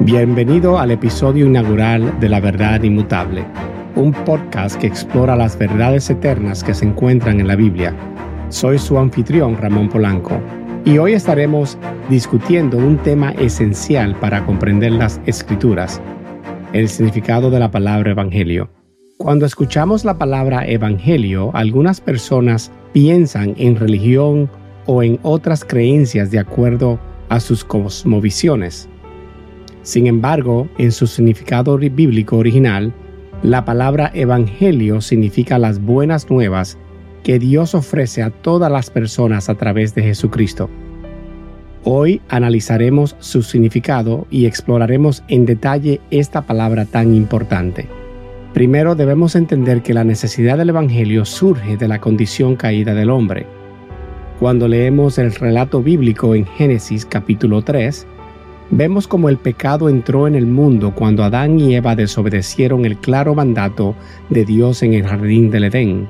Bienvenido al episodio inaugural de La Verdad Inmutable, un podcast que explora las verdades eternas que se encuentran en la Biblia. Soy su anfitrión Ramón Polanco y hoy estaremos discutiendo un tema esencial para comprender las escrituras, el significado de la palabra evangelio. Cuando escuchamos la palabra evangelio, algunas personas piensan en religión o en otras creencias de acuerdo a sus cosmovisiones. Sin embargo, en su significado bíblico original, la palabra evangelio significa las buenas nuevas que Dios ofrece a todas las personas a través de Jesucristo. Hoy analizaremos su significado y exploraremos en detalle esta palabra tan importante. Primero debemos entender que la necesidad del Evangelio surge de la condición caída del hombre. Cuando leemos el relato bíblico en Génesis capítulo 3, Vemos como el pecado entró en el mundo cuando Adán y Eva desobedecieron el claro mandato de Dios en el jardín del Edén.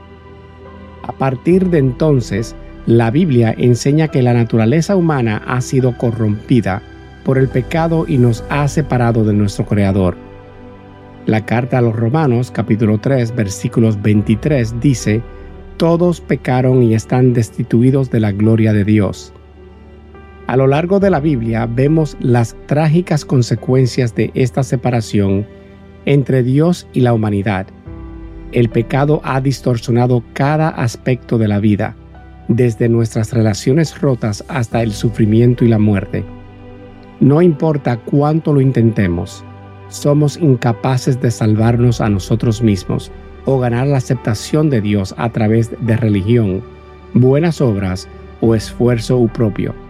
A partir de entonces, la Biblia enseña que la naturaleza humana ha sido corrompida por el pecado y nos ha separado de nuestro Creador. La carta a los Romanos capítulo 3 versículos 23 dice, Todos pecaron y están destituidos de la gloria de Dios a lo largo de la Biblia vemos las trágicas consecuencias de esta separación entre Dios y la humanidad. El pecado ha distorsionado cada aspecto de la vida, desde nuestras relaciones rotas hasta el sufrimiento y la muerte. No importa cuánto lo intentemos, somos incapaces de salvarnos a nosotros mismos o ganar la aceptación de Dios a través de religión, buenas obras o esfuerzo propio.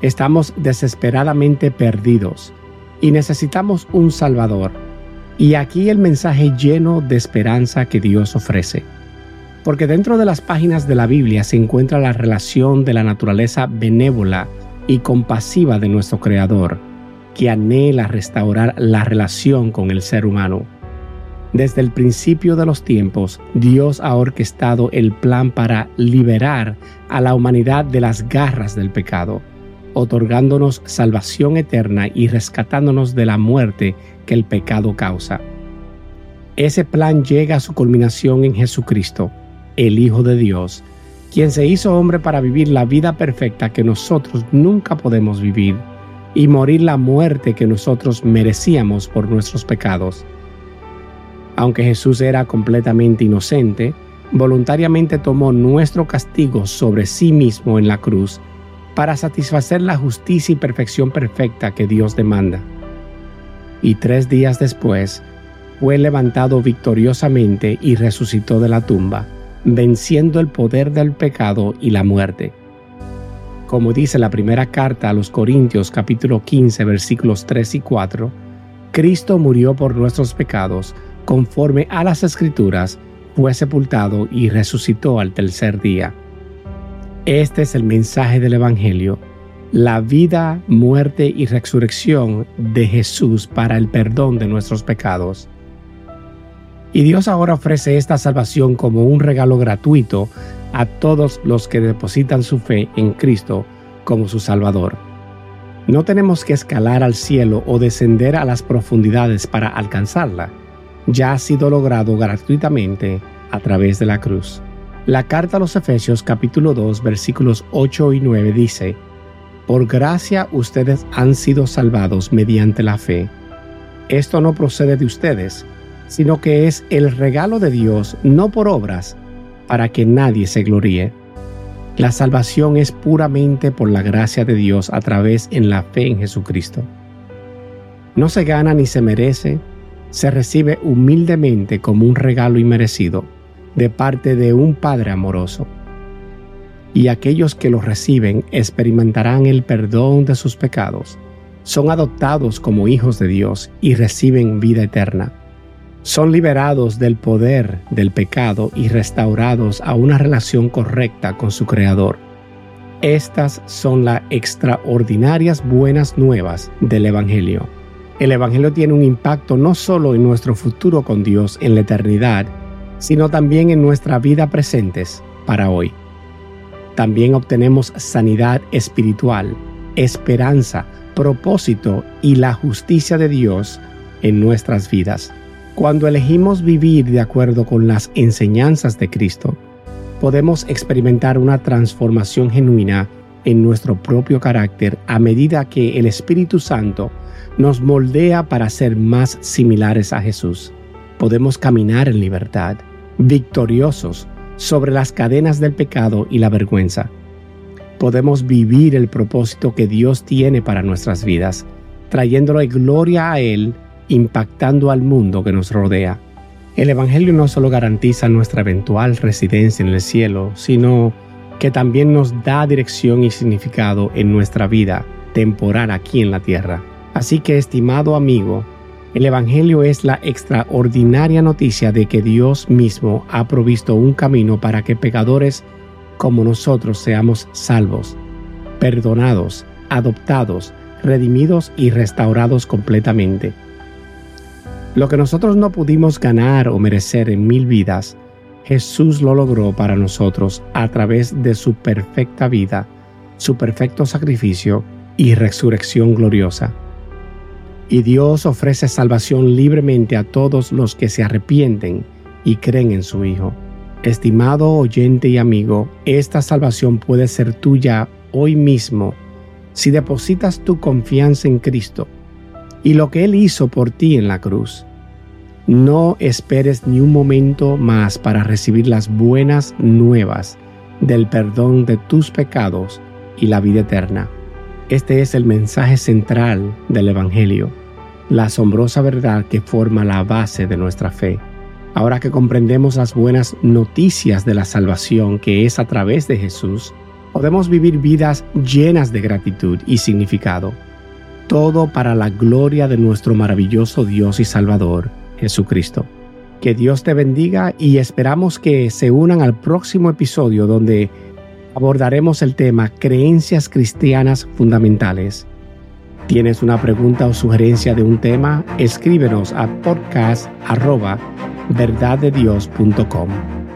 Estamos desesperadamente perdidos y necesitamos un Salvador. Y aquí el mensaje lleno de esperanza que Dios ofrece. Porque dentro de las páginas de la Biblia se encuentra la relación de la naturaleza benévola y compasiva de nuestro Creador, que anhela restaurar la relación con el ser humano. Desde el principio de los tiempos, Dios ha orquestado el plan para liberar a la humanidad de las garras del pecado otorgándonos salvación eterna y rescatándonos de la muerte que el pecado causa. Ese plan llega a su culminación en Jesucristo, el Hijo de Dios, quien se hizo hombre para vivir la vida perfecta que nosotros nunca podemos vivir y morir la muerte que nosotros merecíamos por nuestros pecados. Aunque Jesús era completamente inocente, voluntariamente tomó nuestro castigo sobre sí mismo en la cruz para satisfacer la justicia y perfección perfecta que Dios demanda. Y tres días después, fue levantado victoriosamente y resucitó de la tumba, venciendo el poder del pecado y la muerte. Como dice la primera carta a los Corintios capítulo 15 versículos 3 y 4, Cristo murió por nuestros pecados, conforme a las escrituras, fue sepultado y resucitó al tercer día este es el mensaje del Evangelio, la vida, muerte y resurrección de Jesús para el perdón de nuestros pecados. Y Dios ahora ofrece esta salvación como un regalo gratuito a todos los que depositan su fe en Cristo como su Salvador. No tenemos que escalar al cielo o descender a las profundidades para alcanzarla. Ya ha sido logrado gratuitamente a través de la cruz. La carta a los Efesios capítulo 2 versículos 8 y 9 dice, Por gracia ustedes han sido salvados mediante la fe. Esto no procede de ustedes, sino que es el regalo de Dios, no por obras, para que nadie se gloríe. La salvación es puramente por la gracia de Dios a través en la fe en Jesucristo. No se gana ni se merece, se recibe humildemente como un regalo inmerecido de parte de un Padre amoroso. Y aquellos que lo reciben experimentarán el perdón de sus pecados, son adoptados como hijos de Dios y reciben vida eterna. Son liberados del poder del pecado y restaurados a una relación correcta con su Creador. Estas son las extraordinarias buenas nuevas del Evangelio. El Evangelio tiene un impacto no solo en nuestro futuro con Dios en la eternidad, sino también en nuestra vida presentes para hoy. También obtenemos sanidad espiritual, esperanza, propósito y la justicia de Dios en nuestras vidas. Cuando elegimos vivir de acuerdo con las enseñanzas de Cristo, podemos experimentar una transformación genuina en nuestro propio carácter a medida que el Espíritu Santo nos moldea para ser más similares a Jesús. Podemos caminar en libertad, victoriosos sobre las cadenas del pecado y la vergüenza. Podemos vivir el propósito que Dios tiene para nuestras vidas, trayéndole gloria a Él, impactando al mundo que nos rodea. El Evangelio no solo garantiza nuestra eventual residencia en el cielo, sino que también nos da dirección y significado en nuestra vida temporal aquí en la tierra. Así que, estimado amigo, el Evangelio es la extraordinaria noticia de que Dios mismo ha provisto un camino para que pecadores como nosotros seamos salvos, perdonados, adoptados, redimidos y restaurados completamente. Lo que nosotros no pudimos ganar o merecer en mil vidas, Jesús lo logró para nosotros a través de su perfecta vida, su perfecto sacrificio y resurrección gloriosa. Y Dios ofrece salvación libremente a todos los que se arrepienten y creen en su Hijo. Estimado oyente y amigo, esta salvación puede ser tuya hoy mismo si depositas tu confianza en Cristo y lo que Él hizo por ti en la cruz. No esperes ni un momento más para recibir las buenas nuevas del perdón de tus pecados y la vida eterna. Este es el mensaje central del Evangelio, la asombrosa verdad que forma la base de nuestra fe. Ahora que comprendemos las buenas noticias de la salvación que es a través de Jesús, podemos vivir vidas llenas de gratitud y significado todo para la gloria de nuestro maravilloso Dios y Salvador, Jesucristo. Que Dios te bendiga y esperamos que se unan al próximo episodio donde abordaremos el tema Creencias Cristianas Fundamentales. ¿Tienes una pregunta o sugerencia de un tema? Escríbenos a podcast.verdaddedios.com.